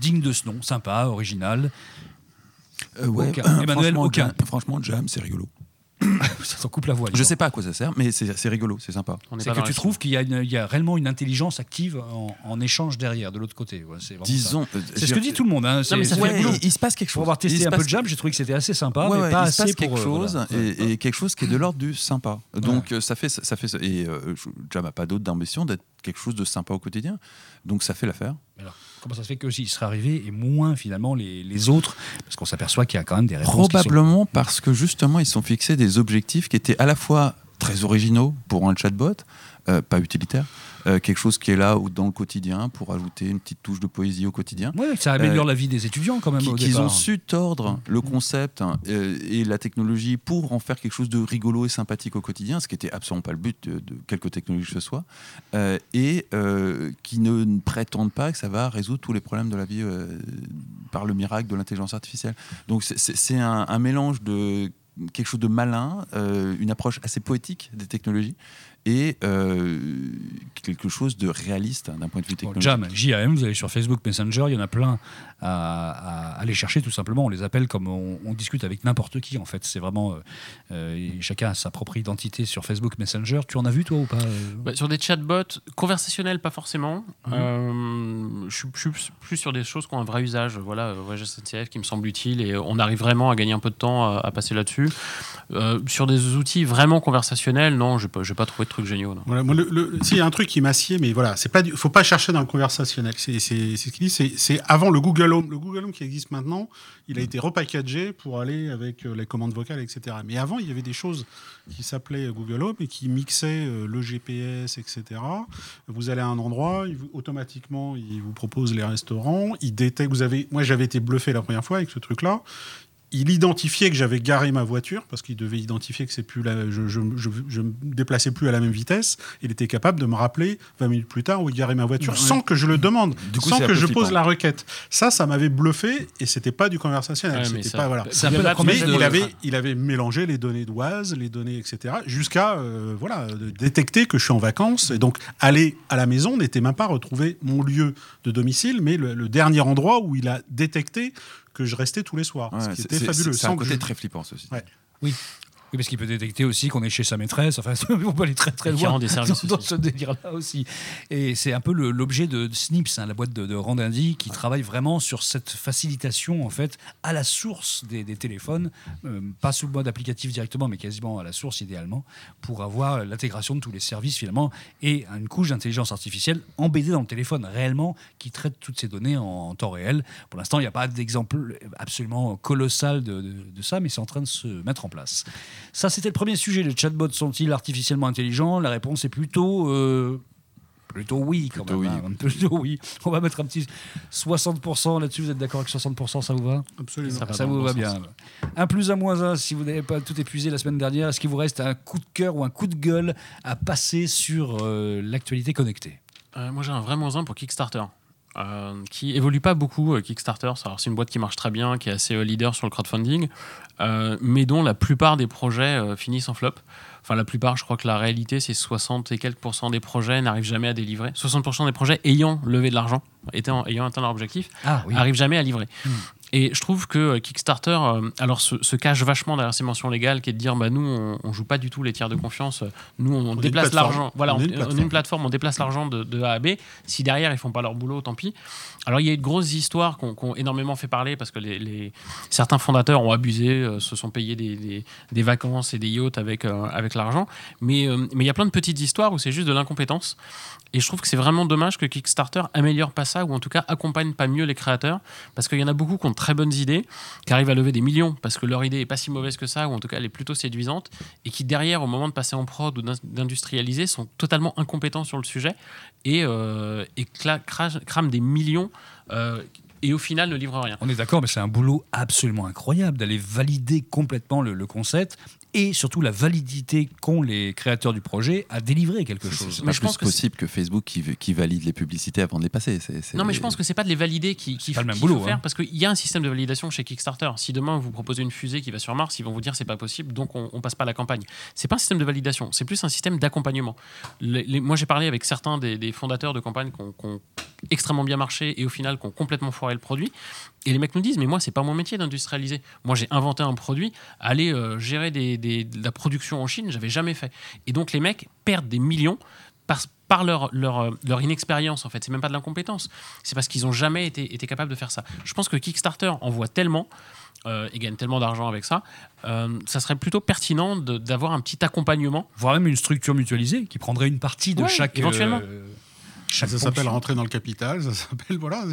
[SPEAKER 2] digne de ce nom, sympa, original?
[SPEAKER 3] Euh, ouais,
[SPEAKER 2] Aucun. Emmanuel,
[SPEAKER 3] franchement,
[SPEAKER 2] aucun.
[SPEAKER 3] Jam, franchement, Jam, c'est rigolo.
[SPEAKER 2] Ça t'en coupe la voix.
[SPEAKER 3] Je sais pas à quoi ça sert, mais c'est c'est rigolo, c'est sympa.
[SPEAKER 2] C'est que tu trouves qu'il y, a une- il y a réellement une intelligence active en, en échange derrière, de l'autre côté. Ouais, c'est vraiment ça.
[SPEAKER 3] Disons. euh,
[SPEAKER 2] C'est ce que dit tout le monde. Hein. C'est-
[SPEAKER 4] mais ça
[SPEAKER 2] c'est-
[SPEAKER 4] fait
[SPEAKER 3] Ouais,
[SPEAKER 4] le boulot.
[SPEAKER 3] il, il se passe quelque chose.
[SPEAKER 2] Pour avoir testé
[SPEAKER 3] se
[SPEAKER 2] un peu
[SPEAKER 3] passe-
[SPEAKER 2] de Jam, j'ai trouvé que c'était assez sympa,
[SPEAKER 3] Ouais,
[SPEAKER 2] mais
[SPEAKER 3] ouais,
[SPEAKER 2] pas
[SPEAKER 3] il se
[SPEAKER 2] assez
[SPEAKER 3] passe
[SPEAKER 2] pour.
[SPEAKER 3] quelque
[SPEAKER 2] euh,
[SPEAKER 3] chose
[SPEAKER 2] voilà.
[SPEAKER 3] et, et quelque chose qui est de l'ordre du sympa. Donc euh, ça fait ça fait et euh, n'a pas d'autre d'ambition d'être quelque chose de sympa au quotidien. Donc ça fait l'affaire.
[SPEAKER 2] Alors, comment ça se fait que s'il serait arrivé et moins finalement les, les autres Parce qu'on s'aperçoit qu'il y a quand même des réponses.
[SPEAKER 3] Probablement parce que justement ils sont fixés des objectifs qui étaient à la fois très originaux pour un chatbot, euh, pas utilitaire, euh, quelque chose qui est là ou dans le quotidien pour ajouter une petite touche de poésie au quotidien.
[SPEAKER 2] Ouais, ça améliore la vie des étudiants quand même.
[SPEAKER 3] Qui-
[SPEAKER 2] au
[SPEAKER 3] qu'ils
[SPEAKER 2] départ.
[SPEAKER 3] ont su tordre le concept hein, euh, et la technologie pour en faire quelque chose de rigolo et sympathique au quotidien, ce qui était absolument pas le but de, de quelque technologie que ce soit, euh, et euh, qui ne, ne prétendent pas que ça va résoudre tous les problèmes de la vie euh, par le miracle de l'intelligence artificielle. Donc c'est- c'est c'est un, un mélange de quelque chose de malin, euh, une approche assez poétique des technologies et euh, quelque chose de réaliste hein, d'un point de vue
[SPEAKER 2] Bon,
[SPEAKER 3] technologique.
[SPEAKER 2] Jam, JAM, vous allez sur Facebook Messenger, il y en a plein à, à aller chercher tout simplement. On les appelle comme on, on discute avec n'importe qui en fait. C'est vraiment. euh, euh, chacun a sa propre identité sur Facebook Messenger. Tu en as vu toi ou pas
[SPEAKER 4] Bah, sur des chatbots conversationnels, pas forcément.
[SPEAKER 2] Mhm.
[SPEAKER 4] Euh, je suis plus sur des choses qui ont un vrai usage. Voilà, Voyage SNCF qui me semble utile et on arrive vraiment à gagner un peu de temps à, à passer là-dessus. Euh, sur des outils vraiment conversationnels, non, je n'ai pas, pas trouvé de trucs géniaux. non.
[SPEAKER 5] Voilà, moi, le, le- si, il y a un truc qui m'assied, mais voilà, c'est pas, du- faut pas chercher dans le conversationnel. C'est c'est- c'est ce qu'il dit. C'est c'est avant le Google Home. Le Google Home qui existe maintenant, il a été repackagé pour aller avec euh, les commandes vocales, etc. Mais avant, il y avait des choses qui s'appelaient Google Home et qui mixaient euh, le GPS, etc. Vous allez à un endroit, il vous- automatiquement, il vous propose les restaurants. Il détecte. Vous avez, moi, j'avais été bluffé la première fois avec ce truc-là. Il identifiait que j'avais garé ma voiture parce qu'il devait identifier que c'est plus la, je, je, je, je me déplaçais plus à la même vitesse. Il était capable de me rappeler 20 minutes plus tard où il garait ma voiture
[SPEAKER 3] Ouais.
[SPEAKER 5] sans que je le demande,
[SPEAKER 3] Du coup,
[SPEAKER 5] sans que je
[SPEAKER 3] flippant.
[SPEAKER 5] pose la requête. Ça, ça m'avait bluffé et c'était pas du conversationnel.
[SPEAKER 4] Ouais,
[SPEAKER 5] c'était
[SPEAKER 4] ça-
[SPEAKER 5] pas voilà.
[SPEAKER 2] C'est un peu
[SPEAKER 4] Google
[SPEAKER 2] la
[SPEAKER 5] Mais
[SPEAKER 2] de-
[SPEAKER 5] il avait, il avait mélangé les données d'Oise, les données, etc., jusqu'à euh, voilà, détecter que je suis en vacances. Et donc, aller à la maison n'était même pas retrouver mon lieu de domicile, mais le, le dernier endroit où il a détecté que je restais tous les soirs.
[SPEAKER 3] Ouais,
[SPEAKER 5] ce qui était fabuleux.
[SPEAKER 3] C'est un côté
[SPEAKER 5] je-
[SPEAKER 3] très flippant, ceci.
[SPEAKER 5] Ouais.
[SPEAKER 2] Oui. Oui, parce qu'il peut détecter aussi qu'on est chez sa maîtresse. Enfin, on peut aller très très loin
[SPEAKER 4] rend des services
[SPEAKER 2] dans, ce délire-là aussi. Et c'est un peu l'objet de Snips, hein, la boîte de, de Randindi, qui travaille vraiment sur cette facilitation en fait à la source des, des téléphones, euh, pas sous le mode applicatif directement, mais quasiment à la source idéalement, pour avoir l'intégration de tous les services finalement et une couche d'intelligence artificielle embeddée dans le téléphone réellement qui traite toutes ces données en, en temps réel. Pour l'instant, il n'y a pas d'exemple absolument colossal de, de- de ça, mais c'est en train de se mettre en place. Ça, c'était le premier sujet. Les chatbots sont-ils artificiellement intelligents? La réponse est plutôt. euh, Plutôt oui, quand
[SPEAKER 3] Plutôt
[SPEAKER 2] même. hein. Plutôt oui. On va mettre un petit 60% là-dessus. Vous êtes d'accord avec 60% Ça vous va?
[SPEAKER 5] Absolument.
[SPEAKER 4] Ça dans
[SPEAKER 2] vous va bien. Un plus, un moins, un. Si vous n'avez pas tout épuisé la semaine dernière, est-ce qu'il vous reste un coup de cœur ou un coup de gueule à passer sur euh, l'actualité connectée?
[SPEAKER 4] Euh, moi, j'ai un vrai moins un pour Kickstarter. Euh, qui évolue pas beaucoup, euh, Kickstarter. C'est une boîte qui marche très bien, qui est assez euh, leader sur le crowdfunding, mais dont la plupart des projets finissent en flop. Enfin, la plupart, je crois que la réalité, c'est 60 et quelques pourcents des projets n'arrivent jamais à délivrer. 60% des projets ayant levé de l'argent, ayant atteint leur objectif,
[SPEAKER 2] Ah oui.
[SPEAKER 4] arrivent jamais à livrer.
[SPEAKER 2] Hmm.
[SPEAKER 4] Et je trouve que euh, Kickstarter, euh, alors se, se cache vachement derrière ces mentions légales, qui est de dire, bah nous, on, on joue pas du tout les tiers de confiance. Nous, on,
[SPEAKER 5] une
[SPEAKER 4] déplace l'argent. Voilà,
[SPEAKER 5] On
[SPEAKER 4] on,
[SPEAKER 5] est une plateforme.
[SPEAKER 4] une plateforme, on déplace l'argent de, de A à B. Si derrière ils font pas leur boulot, tant pis. Alors il y a eu de grosses histoires qui ont, qui ont énormément fait parler parce que les, les- certains fondateurs ont abusé, euh, se sont payés des, des- des vacances et des yachts avec, euh, avec l'argent. Mais euh, mais il y a plein de petites histoires où c'est juste de l'incompétence. Et je trouve que c'est vraiment dommage que Kickstarter améliore pas ça, ou en tout cas accompagne pas mieux les créateurs, parce qu'il y en a beaucoup qui ont très bonnes idées, qui arrivent à lever des millions, parce que leur idée est pas si mauvaise que ça, ou en tout cas elle est plutôt séduisante, et qui derrière, au moment de passer en prod ou d'in- d'industrialiser, sont totalement incompétents sur le sujet, et, euh, et crament des millions, euh, et au final ne livrent rien.
[SPEAKER 2] On est d'accord, mais c'est un boulot absolument incroyable d'aller valider complètement le concept et surtout la validité qu'ont les créateurs du projet à délivrer quelque chose.
[SPEAKER 3] C'est
[SPEAKER 4] Mais je
[SPEAKER 3] plus
[SPEAKER 4] pense que
[SPEAKER 3] possible que Facebook qui, qui valide les publicités avant de les passer. C'est- c'est-
[SPEAKER 4] Non, mais je pense que c'est pas de les valider qui, qui,
[SPEAKER 2] pas le même boulot,
[SPEAKER 4] faut faire
[SPEAKER 2] hein.
[SPEAKER 4] parce qu'il y a un système de validation chez Kickstarter. Si demain vous proposez une fusée qui va sur Mars, ils vont vous dire c'est pas possible, donc on, on passe pas la campagne. C'est pas un système de validation, c'est plus un système d'accompagnement. Les- les- moi, j'ai parlé avec certains des, des fondateurs de campagnes qui ont, qui ont extrêmement bien marché et au final qui ont complètement foiré le produit. Et les mecs nous disent mais moi c'est pas mon métier d'industrialiser. Moi j'ai inventé un produit, aller euh, gérer des, des- de la production en Chine, j'avais jamais fait. Et donc les mecs perdent des millions par, par leur, leur, euh, leur inexpérience en fait. C'est même pas de l'incompétence. C'est parce qu'ils ont jamais été, été capables de faire ça. Je pense que Kickstarter en voit tellement euh, et gagne tellement d'argent avec ça, euh, ça serait plutôt pertinent d'avoir un petit accompagnement.
[SPEAKER 2] Voire même une structure mutualisée qui prendrait une partie de
[SPEAKER 4] Ouais,
[SPEAKER 2] chaque.
[SPEAKER 4] éventuellement.
[SPEAKER 2] euh, chaque
[SPEAKER 5] Ça s'appelle rentrer dans le capital, ça s'appelle voilà.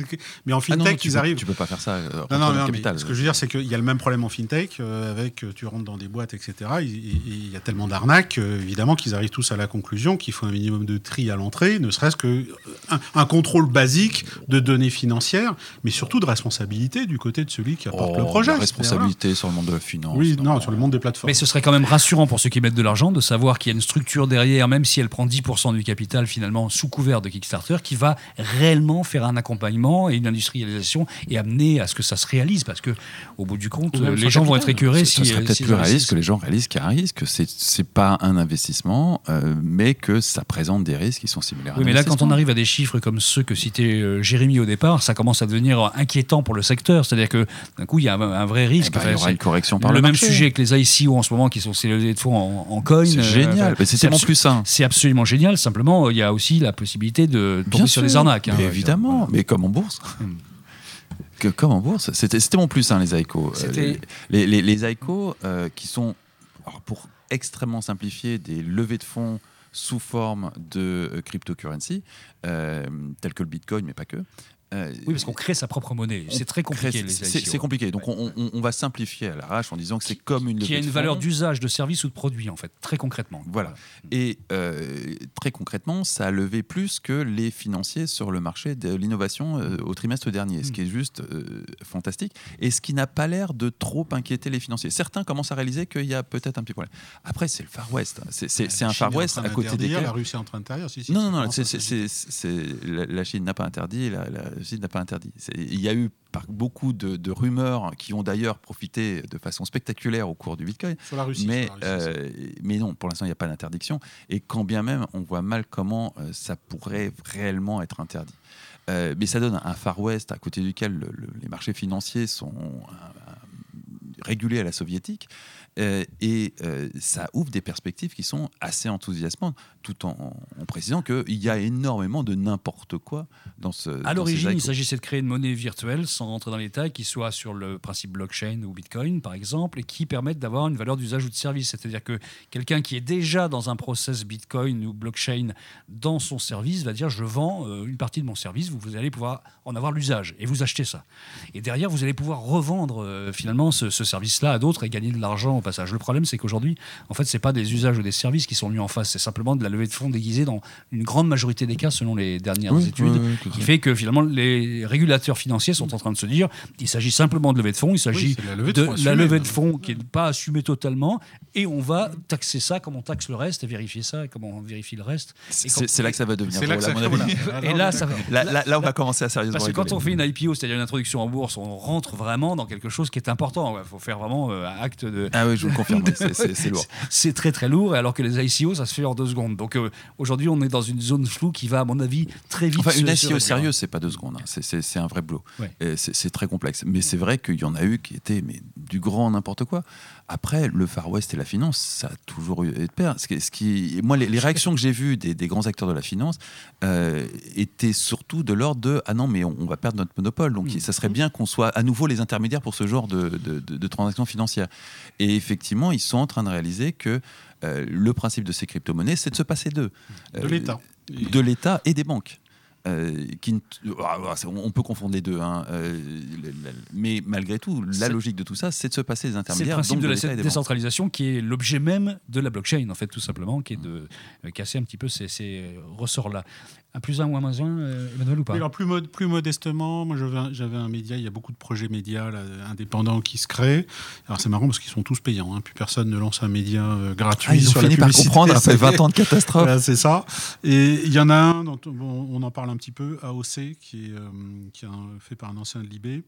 [SPEAKER 5] Mais en
[SPEAKER 3] Ah non,
[SPEAKER 5] fintech,
[SPEAKER 3] tu
[SPEAKER 5] ils
[SPEAKER 3] peux-
[SPEAKER 5] arrivent.
[SPEAKER 3] Tu peux pas faire ça. euh,
[SPEAKER 5] Non, non,
[SPEAKER 3] dans le
[SPEAKER 5] non, mais
[SPEAKER 3] capital.
[SPEAKER 5] ce que je veux dire, c'est qu'il y a le même problème en fintech, euh, avec euh, tu rentres dans des boîtes, etc. et- et- et Il y a tellement d'arnaques, euh, évidemment, qu'ils arrivent tous à la conclusion qu'il faut un minimum de tri à l'entrée, ne serait-ce que un, un contrôle basique de données financières, mais surtout de responsabilité du côté de celui qui apporte
[SPEAKER 3] Oh,
[SPEAKER 5] le projet.
[SPEAKER 3] La responsabilité sur le monde de la finance.
[SPEAKER 5] Oui, non, sur le monde des plateformes.
[SPEAKER 2] Mais ce serait quand même rassurant pour ceux qui mettent de l'argent de savoir qu'il y a une structure derrière, même si elle prend 10% du capital finalement sous couvert de Kickstarter, qui va réellement faire un accompagnement et une industrialisation et amener à ce que ça se réalise. Parce que au bout du compte, euh, les gens vont être écœurés
[SPEAKER 3] Ce
[SPEAKER 2] si.
[SPEAKER 3] serait
[SPEAKER 2] euh,
[SPEAKER 3] peut-être plus réaliste que les gens réalisent qu'il y a un risque, que c'est c'est pas un investissement, euh, mais que ça présente des risques qui sont similaires. à
[SPEAKER 2] Oui,
[SPEAKER 3] un
[SPEAKER 2] mais là, quand on arrive à des chiffres comme ceux que citait euh, Jérémy au départ, ça commence à devenir inquiétant pour le secteur. C'est-à-dire que d'un coup, il y a un, un vrai
[SPEAKER 3] Eh
[SPEAKER 2] risque.
[SPEAKER 3] ben, il y
[SPEAKER 2] Enfin,
[SPEAKER 3] aura une correction par
[SPEAKER 2] le,
[SPEAKER 3] le,
[SPEAKER 2] même
[SPEAKER 3] marché.
[SPEAKER 2] sujet que les ICO en ce moment, qui sont ces levées de fonds en, en coin.
[SPEAKER 3] C'est
[SPEAKER 2] euh,
[SPEAKER 3] génial.
[SPEAKER 2] enfin,
[SPEAKER 3] c'est tellement plus sain.
[SPEAKER 2] C'est absolument génial. Simplement, il y a aussi la possibilité de tomber
[SPEAKER 3] Bien
[SPEAKER 2] sur
[SPEAKER 3] sûr,
[SPEAKER 2] des arnaques. hein.
[SPEAKER 3] mais évidemment, mais comme en bourse.
[SPEAKER 2] Hmm.
[SPEAKER 3] Que, comme en bourse. C'était mon plus, hein, les ICO. Euh, les, les, les, les ICO euh, qui sont, alors, pour extrêmement simplifier, des levées de fonds sous forme de euh, cryptocurrency, euh, telles que le Bitcoin, mais pas que. Euh,
[SPEAKER 2] Oui, parce qu'on crée sa propre monnaie.
[SPEAKER 3] on
[SPEAKER 2] C'est très compliqué.
[SPEAKER 3] C'est compliqué. Donc on, on- on va simplifier à l'arrache en disant que c'est comme une
[SPEAKER 2] Qui a
[SPEAKER 3] de
[SPEAKER 2] une valeur d'usage de service ou de produit, en fait, très concrètement.
[SPEAKER 3] Voilà. Et euh, très concrètement, ça a levé plus que les financiers sur le marché de l'innovation euh, au trimestre dernier, ce
[SPEAKER 2] Mm.
[SPEAKER 3] qui est juste fantastique et ce qui n'a pas l'air de trop inquiéter les financiers. Certains commencent à réaliser qu'il y a peut-être un petit problème. Après, c'est le Far West. C'est c'est- un Far West à côté desquels.
[SPEAKER 5] La Russie est en train d'interdire. Si, si,
[SPEAKER 3] Non, non, non, la, la Chine n'a pas interdit, la, la Chine n'a pas interdit. Il y a eu par- beaucoup de, de rumeurs qui ont d'ailleurs profité de façon spectaculaire au cours du Bitcoin.
[SPEAKER 5] Sur la Russie.
[SPEAKER 3] Mais,
[SPEAKER 5] sur la Russie, c'est-
[SPEAKER 3] euh, mais non, pour l'instant, il n'y a pas d'interdiction. Et quand bien même, on voit mal comment euh, ça pourrait réellement être interdit. Euh, mais ça donne un Far West à côté duquel le- le- les marchés financiers sont régulés à la soviétique. Euh, et euh, ça ouvre des perspectives qui sont assez enthousiasmantes, tout en, en précisant qu'il y a énormément de n'importe quoi dans ce.
[SPEAKER 2] À l'origine, il s'agissait de créer une monnaie virtuelle sans rentrer dans les détails qui soit sur le principe blockchain ou Bitcoin, par exemple, et qui permette d'avoir une valeur d'usage ou de service. C'est-à-dire que quelqu'un qui est déjà dans un process Bitcoin ou blockchain dans son service va dire je vends euh, une partie de mon service, vous, vous allez pouvoir en avoir l'usage et vous achetez ça. Et derrière, vous allez pouvoir revendre euh, finalement ce, ce service-là à d'autres et gagner de l'argent passage. Le problème, c'est qu'aujourd'hui, en fait, c'est pas des usages ou des services qui sont mis en face, c'est simplement de la levée de fonds déguisée dans une grande majorité des cas, selon les dernières
[SPEAKER 3] Oui,
[SPEAKER 2] études
[SPEAKER 3] oui,
[SPEAKER 2] qui
[SPEAKER 3] fait.
[SPEAKER 2] que finalement les régulateurs financiers sont en train de se dire il s'agit simplement de levée de fonds, il s'agit
[SPEAKER 5] Oui, c'est la levée de
[SPEAKER 2] de
[SPEAKER 5] fonds
[SPEAKER 2] la levée de fonds qui n'est pas assumée totalement et on va taxer ça comme on taxe le reste et vérifier ça et comme on vérifie le reste.
[SPEAKER 3] C'est là que ça va devenir
[SPEAKER 5] C'est là ça voilà.
[SPEAKER 2] Et là, ça va.
[SPEAKER 3] Là, là- là, on va commencer à sérieusement
[SPEAKER 2] Parce que quand on fait une IPO, c'est-à-dire une introduction en bourse, on rentre vraiment dans quelque chose qui est important. Il faut faire vraiment euh, un acte de.
[SPEAKER 3] Ah oui, je vous le confirme, c'est- lourd.
[SPEAKER 2] C'est très très lourd, alors que les ICO, ça se fait en deux secondes. Donc euh, aujourd'hui, on est dans une zone floue qui va, à mon avis, très vite.
[SPEAKER 3] Enfin, une
[SPEAKER 2] se-
[SPEAKER 3] ICO sérieuse, c'est pas deux secondes. hein. C'est- un vrai boulot.
[SPEAKER 2] Ouais.
[SPEAKER 3] C'est très complexe. Mais c'est vrai qu'il y en a eu qui étaient mais, du grand n'importe quoi. Après, le Far West et la finance, ça a toujours eu de pair. Ce qui, ce qui- moi, les, les réactions que j'ai vues des, des grands acteurs de la finance euh, étaient surtout de l'ordre de Ah non, mais on, on va perdre notre monopole. Donc,
[SPEAKER 2] Mm.
[SPEAKER 3] ça serait bien qu'on soit à nouveau les intermédiaires pour ce genre de, de- de- de transactions financières. Et effectivement, ils sont en train de réaliser que euh, le principe de ces crypto-monnaies, c'est de se passer d'eux.
[SPEAKER 5] De
[SPEAKER 3] Euh,
[SPEAKER 5] l'État.
[SPEAKER 3] de l'État et des banques. Euh, qui ne- ah, ah, on peut confondre les deux, hein. Euh, mais malgré tout, la logique de tout ça, c'est de se passer des
[SPEAKER 2] C'est le
[SPEAKER 3] intermédiaires.
[SPEAKER 2] principe
[SPEAKER 3] donc
[SPEAKER 2] de la
[SPEAKER 3] banques.
[SPEAKER 2] décentralisation qui est l'objet même de la blockchain, en fait, tout simplement, qui est de euh, casser un petit peu ces, ces ressorts-là. Un plus un ou un moins un, Emmanuel ou pas?
[SPEAKER 5] Oui, alors plus, mod- plus modestement, moi j'avais un, média, il y a beaucoup de projets médias là, indépendants qui se créent. Alors c'est marrant parce qu'ils sont tous payants, hein. plus personne ne lance un média euh, gratuit
[SPEAKER 3] Ah, ils ont
[SPEAKER 5] sur la
[SPEAKER 3] fini par comprendre après
[SPEAKER 5] C'est-
[SPEAKER 3] 20 ans de catastrophe.
[SPEAKER 5] Voilà, c'est ça. Et il y en a un dont bon, on en parle un petit peu, AOC, qui est, euh, qui est fait par un ancien de l'IB.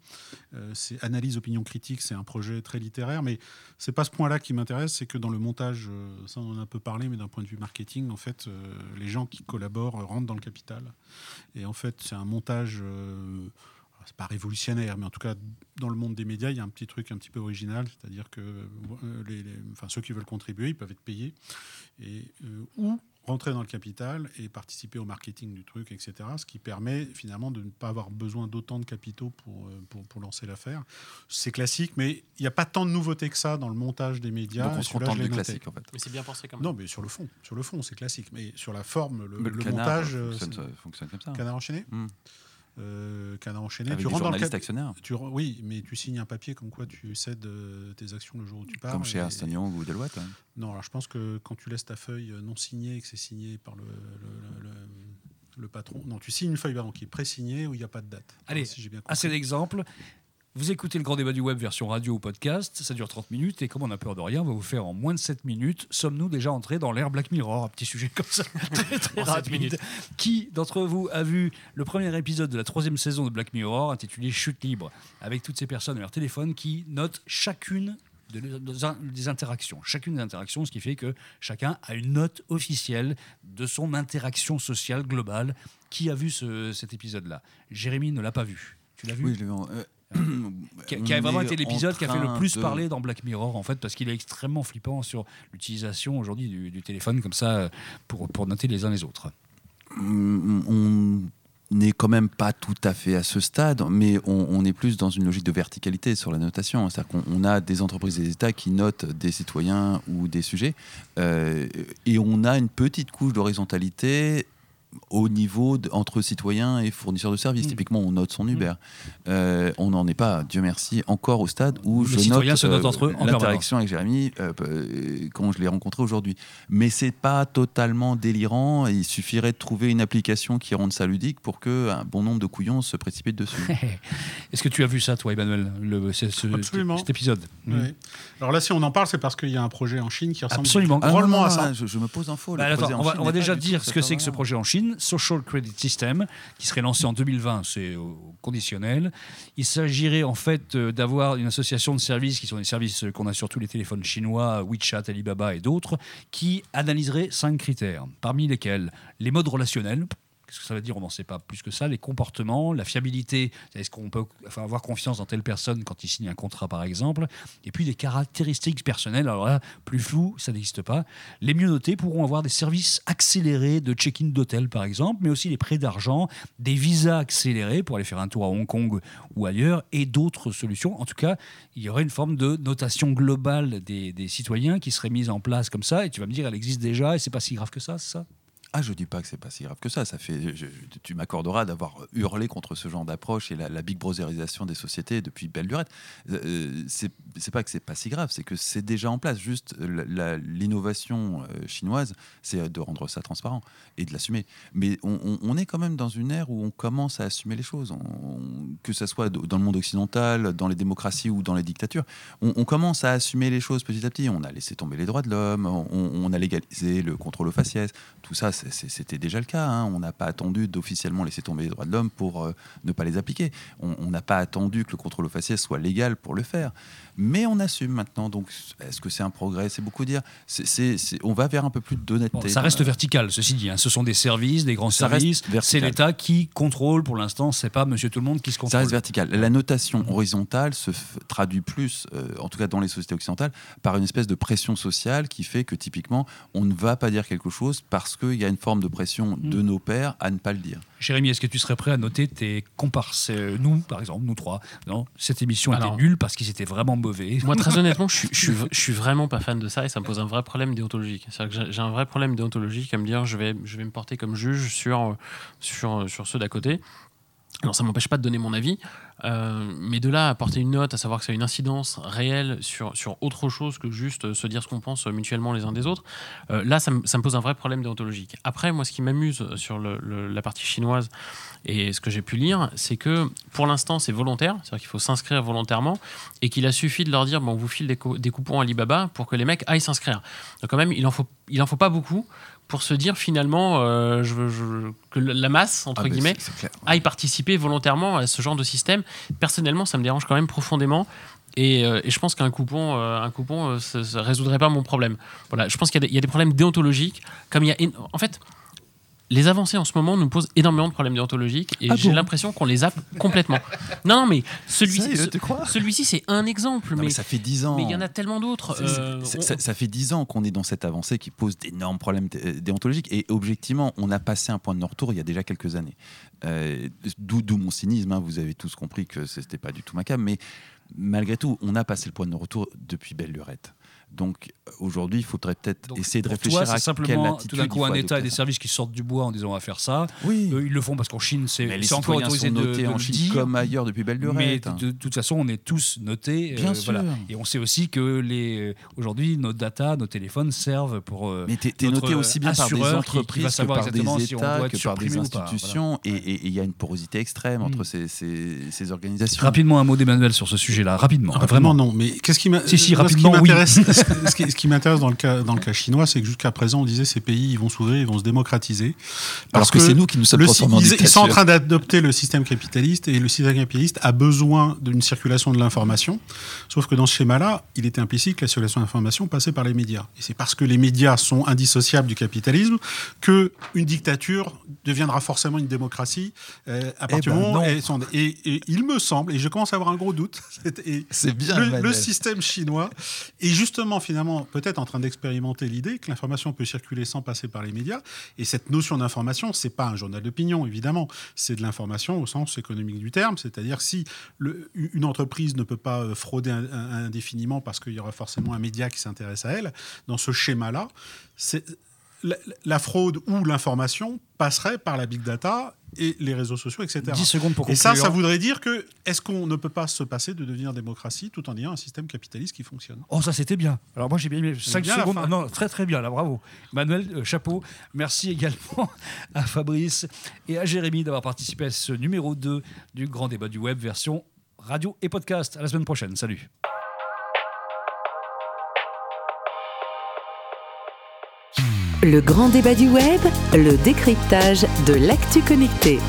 [SPEAKER 5] Euh, c'est Analyse Opinion Critique, c'est un projet très littéraire, mais c'est pas ce point-là qui m'intéresse, c'est que dans le montage, euh, ça on en a un peu parlé, mais d'un point de vue marketing, en fait, les gens qui collaborent rentrent dans le capital. Et en fait, c'est un montage. c'est pas révolutionnaire, mais en tout cas, dans le monde des médias, il y a un petit truc un petit peu original, c'est-à-dire que les- enfin, ceux qui veulent contribuer, ils peuvent être payés, et, euh, ou rentrer dans le capital et participer au marketing du truc, etc. Ce qui permet finalement de ne pas avoir besoin d'autant de capitaux pour, euh, pour, pour lancer l'affaire. C'est classique, mais il n'y a pas tant de nouveautés que ça dans le montage des médias.
[SPEAKER 3] Donc on se contente du classique en fait.
[SPEAKER 4] Mais c'est bien pensé quand même.
[SPEAKER 5] Non, mais sur le fond, sur le fond, c'est classique. Mais sur la forme, le, le
[SPEAKER 3] canard,
[SPEAKER 5] montage,
[SPEAKER 3] euh, fonctionne, fonctionne comme ça.
[SPEAKER 5] canard enchaîné.
[SPEAKER 3] Hmm.
[SPEAKER 5] Euh, canard enchaîné.
[SPEAKER 3] Avec
[SPEAKER 5] tu rentres dans le cap-
[SPEAKER 3] actionnaires,
[SPEAKER 5] tu oui, mais tu signes un papier comme quoi tu cèdes euh, tes actions le jour où tu pars.
[SPEAKER 3] comme chez
[SPEAKER 5] et-
[SPEAKER 3] Ernst Young ou Deloitte. hein.
[SPEAKER 5] Non, alors je pense que quand tu laisses ta feuille non signée et que c'est signé par le, le, le- le patron, non, tu signes une feuille pardon, qui est pré-signée où il n'y a pas de date.
[SPEAKER 2] Allez,
[SPEAKER 5] si j'ai bien compris.
[SPEAKER 2] Assez d'exemples. Vous écoutez le grand débat du web version radio ou podcast, ça dure 30 minutes et comme on a peur de rien, on va vous faire en moins de 7 minutes. Sommes-nous déjà entrés dans l'ère Black Mirror? Un petit sujet comme ça, très très rapide.
[SPEAKER 4] minutes.
[SPEAKER 2] Qui d'entre vous a vu le premier épisode de la troisième saison de Black Mirror intitulé Chute libre avec toutes ces personnes à leur téléphone qui notent chacune de- de- des interactions, chacune des interactions, ce qui fait que chacun a une note officielle de son interaction sociale globale. Qui a vu ce- cet épisode-là? Jérémy ne l'a pas vu. Tu l'as vu?
[SPEAKER 3] Oui, je l'ai vu en- euh,
[SPEAKER 2] qui, a vraiment été l'épisode qui a fait le plus
[SPEAKER 3] de-
[SPEAKER 2] parler dans Black Mirror en fait parce qu'il est extrêmement flippant sur l'utilisation aujourd'hui du, du téléphone comme ça euh, pour, pour noter les uns les autres.
[SPEAKER 3] Mm, on n'est quand même pas tout à fait à ce stade, mais on, on est plus dans une logique de verticalité sur la notation. C'est-à-dire qu'on on a des entreprises et des États qui notent des citoyens ou des sujets, euh, et on a une petite couche d'horizontalité au niveau de- entre citoyens et fournisseurs de services.
[SPEAKER 2] Mm.
[SPEAKER 3] Typiquement, on note son Uber. Euh, on n'en est pas, Dieu merci, encore au stade où
[SPEAKER 2] Les
[SPEAKER 3] je
[SPEAKER 2] citoyens
[SPEAKER 3] note
[SPEAKER 2] se notent entre eux en
[SPEAKER 3] l'interaction avec Jérémy euh, euh, quand je l'ai rencontré aujourd'hui. Mais c'est pas totalement délirant. Il suffirait de trouver une application qui rende ça ludique pour que un bon nombre de couillons se précipitent dessus.
[SPEAKER 2] Est-ce que tu as vu ça, toi, Emmanuel, le, ce- ce-
[SPEAKER 5] Absolument.
[SPEAKER 2] cet épisode
[SPEAKER 5] Ouais. Alors là, si on en parle, c'est parce qu'il y a un projet en Chine qui ressemble
[SPEAKER 2] Absolument.
[SPEAKER 3] Ah non,
[SPEAKER 5] drôlement
[SPEAKER 3] non,
[SPEAKER 5] à
[SPEAKER 3] non,
[SPEAKER 5] ça.
[SPEAKER 3] Je, je me pose en faux.
[SPEAKER 2] Bah, attends,
[SPEAKER 3] en
[SPEAKER 2] on va, on va déjà dire ce que c'est que ce projet en Chine. Social Credit System, qui serait lancé en 2020, c'est conditionnel. Il s'agirait en fait euh, d'avoir une association de services, qui sont des services qu'on a sur tous les téléphones chinois, WeChat, Alibaba et d'autres, qui analyseraient cinq critères, parmi lesquels les modes relationnels. Qu'est-ce que ça veut dire? On n'en sait pas plus que ça. Les comportements, la fiabilité, est-ce qu'on peut avoir confiance dans telle personne quand il signe un contrat, par exemple? Et puis les caractéristiques personnelles. Alors là, plus flou, ça n'existe pas. Les mieux notés pourront avoir des services accélérés de check-in d'hôtel, par exemple, mais aussi les prêts d'argent, des visas accélérés pour aller faire un tour à Hong Kong ou ailleurs, et d'autres solutions. En tout cas, il y aurait une forme de notation globale des, des citoyens qui serait mise en place comme ça. Et tu vas me dire, elle existe déjà et c'est pas si grave que ça, c'est ça?
[SPEAKER 3] Ah, je dis pas que c'est pas si grave que ça. Ça fait, tu m'accorderas d'avoir hurlé contre ce genre d'approche et la, big brotherisation des sociétés depuis belle lurette. Euh, c'est c'est pas que c'est pas si grave, c'est que c'est déjà en place. Juste l'innovation euh, chinoise, c'est de rendre ça transparent et de l'assumer. Mais on, est quand même dans une ère où on commence à assumer les choses, que ce soit dans le monde occidental, dans les démocraties ou dans les dictatures. On, commence à assumer les choses petit à petit. On a laissé tomber les droits de l'homme, on, a légalisé le contrôle au faciès. Tout ça, c'était déjà le cas. hein. On n'a pas attendu d'officiellement laisser tomber les droits de l'homme pour euh, ne pas les appliquer. On n'a pas attendu que le contrôle au faciès soit légal pour le faire. Mais on assume maintenant. Donc, est-ce que c'est un progrès? C'est beaucoup dire. On va vers un peu plus d'honnêteté.
[SPEAKER 2] Bon, ça reste vertical, ceci dit. hein. Ce sont des services, des grands
[SPEAKER 3] Ça
[SPEAKER 2] services. C'est l'État qui contrôle pour l'instant. C'est pas Monsieur Tout le Monde qui se
[SPEAKER 3] Ça
[SPEAKER 2] contrôle.
[SPEAKER 3] reste vertical. La notation horizontale se traduit plus, euh, en tout cas dans les sociétés occidentales, par une espèce de pression sociale qui fait que typiquement, on ne va pas dire quelque chose parce qu'il y a une forme de pression de nos pères à ne pas le dire.
[SPEAKER 2] Jérémy, est-ce que tu serais prêt à noter tes comparses euh, Nous, par exemple, nous trois. Non, cette émission
[SPEAKER 4] Alors-
[SPEAKER 2] était nulle parce qu'ils étaient vraiment mauvais.
[SPEAKER 4] Moi, très honnêtement, je suis, je, suis, je suis vraiment pas fan de ça et ça me pose un vrai problème déontologique. C'est-à-dire que j'ai- j'ai un vrai problème déontologique à me dire je vais, je vais me porter comme juge sur, sur, sur ceux d'à côté. Alors, ça m'empêche pas de donner mon avis, euh, mais de là à porter une note, à savoir que ça a une incidence réelle sur, sur autre chose que juste euh, se dire ce qu'on pense mutuellement les uns des autres, euh, là, ça ça me pose un vrai problème déontologique. Après, moi, ce qui m'amuse sur la partie chinoise et ce que j'ai pu lire, c'est que pour l'instant, c'est volontaire, c'est-à-dire qu'il faut s'inscrire volontairement et qu'il a suffi de leur dire bon, on vous file des, des coupons Alibaba pour que les mecs aillent s'inscrire. Donc, quand même, il en faut, faut pas beaucoup pour se dire finalement euh, je veux- je- que la masse, entre
[SPEAKER 3] Ah,
[SPEAKER 4] guillemets, aille participer volontairement à ce genre de système. Personnellement, ça me dérange quand même profondément. Et, euh, et je pense qu'un coupon, euh, un coupon, ça, ne résoudrait pas mon problème. Voilà, je pense qu'il y, a des- il y a des problèmes déontologiques. Comme il y a, en fait, les avancées en ce moment nous posent énormément de problèmes déontologiques et
[SPEAKER 3] Ah
[SPEAKER 4] j'ai
[SPEAKER 3] bon
[SPEAKER 4] l'impression qu'on les zappe complètement. Non, non, mais celui-ci, ce- celui-ci, c'est un exemple,
[SPEAKER 3] Non,
[SPEAKER 4] mais
[SPEAKER 3] mais ça fait 10 ans.
[SPEAKER 4] mais il y en a tellement d'autres. Euh, on-
[SPEAKER 3] ça, ça fait dix ans qu'on est dans cette avancée qui pose d'énormes problèmes dé- déontologiques. Et objectivement, on a passé un point de non-retour il y a déjà quelques années. Euh, D'où d'où mon cynisme. hein. Vous avez tous compris que c'était pas du tout ma cam. Mais malgré tout, on a passé le point de non-retour depuis belle lurette. Donc aujourd'hui, il faudrait peut-être essayer de réfléchir
[SPEAKER 2] toi, c'est
[SPEAKER 3] à quelle
[SPEAKER 2] simplement
[SPEAKER 3] attitude
[SPEAKER 2] tout d'un coup un État et des services qui sortent du bois en disant on va faire ça.
[SPEAKER 3] Oui.
[SPEAKER 2] Eux, ils le font parce qu'en Chine, c'est
[SPEAKER 3] mais
[SPEAKER 2] encore autorisé
[SPEAKER 3] sont
[SPEAKER 2] de,
[SPEAKER 3] notés
[SPEAKER 2] de
[SPEAKER 3] en
[SPEAKER 2] le
[SPEAKER 3] Chine
[SPEAKER 2] dire.
[SPEAKER 3] comme ailleurs depuis belle
[SPEAKER 2] Mais
[SPEAKER 3] lurette.
[SPEAKER 2] de, de toute façon, on est tous notés.
[SPEAKER 3] Bien
[SPEAKER 2] euh,
[SPEAKER 3] sûr.
[SPEAKER 2] Et on sait aussi que les aujourd'hui, nos data, nos téléphones servent pour. euh,
[SPEAKER 3] Mais t'es noté aussi bien par des
[SPEAKER 2] qui- qui
[SPEAKER 3] entreprises que par des
[SPEAKER 2] si
[SPEAKER 3] États, que par des
[SPEAKER 2] pas,
[SPEAKER 3] institutions. Et- il y a une porosité extrême entre
[SPEAKER 2] Mm.
[SPEAKER 3] ces, ces- ces organisations.
[SPEAKER 2] Rapidement, un mot d'Emmanuel sur ce sujet-là. Rapidement.
[SPEAKER 5] Rapidement, non. Mais qu'est-ce qui m'intéresse, ce qui, m'intéresse dans le cas dans le cas chinois, c'est que jusqu'à présent, on disait ces pays, ils vont s'ouvrir, ils vont se démocratiser.
[SPEAKER 3] Alors que c'est nous qui nous sommes transformés en
[SPEAKER 5] ils, ils sont en train d'adopter le système capitaliste et le système capitaliste a besoin d'une circulation de l'information. Sauf que dans ce schéma-là, il était implicite que la circulation de l'information passait par les médias. Et c'est parce que les médias sont indissociables du capitalisme que une dictature deviendra forcément une démocratie euh, à partir
[SPEAKER 3] ben
[SPEAKER 5] du moment elles sont- et, et il me semble, et je commence à avoir un gros doute, c'est-
[SPEAKER 3] bien.
[SPEAKER 5] le, le système chinois est justement finalement peut-être en train d'expérimenter l'idée que l'information peut circuler sans passer par les médias. Et cette notion d'information, c'est pas un journal d'opinion évidemment, c'est de l'information au sens économique du terme. C'est-à-dire si une entreprise ne peut pas euh, frauder indéfiniment parce qu'il y aura forcément un média qui s'intéresse à elle, dans ce schéma-là, c'est la, la fraude ou l'information passerait par la big data et les réseaux sociaux, etc.
[SPEAKER 2] 10 secondes pour
[SPEAKER 5] Et ça,
[SPEAKER 2] conclure.
[SPEAKER 5] ça voudrait dire que est-ce qu'on ne peut pas se passer de devenir démocratie tout en ayant un système capitaliste qui fonctionne?
[SPEAKER 2] Oh, ça c'était bien. Alors moi j'ai bien aimé 5
[SPEAKER 5] bien la
[SPEAKER 2] secondes. Non, très très bien, là, bravo. Manuel, euh, chapeau. Merci également à Fabrice et à Jérémy d'avoir participé à ce numéro 2 du grand débat du web version radio et podcast. À la semaine prochaine. Salut.
[SPEAKER 1] Le grand débat du web, le décryptage de l'actu connecté.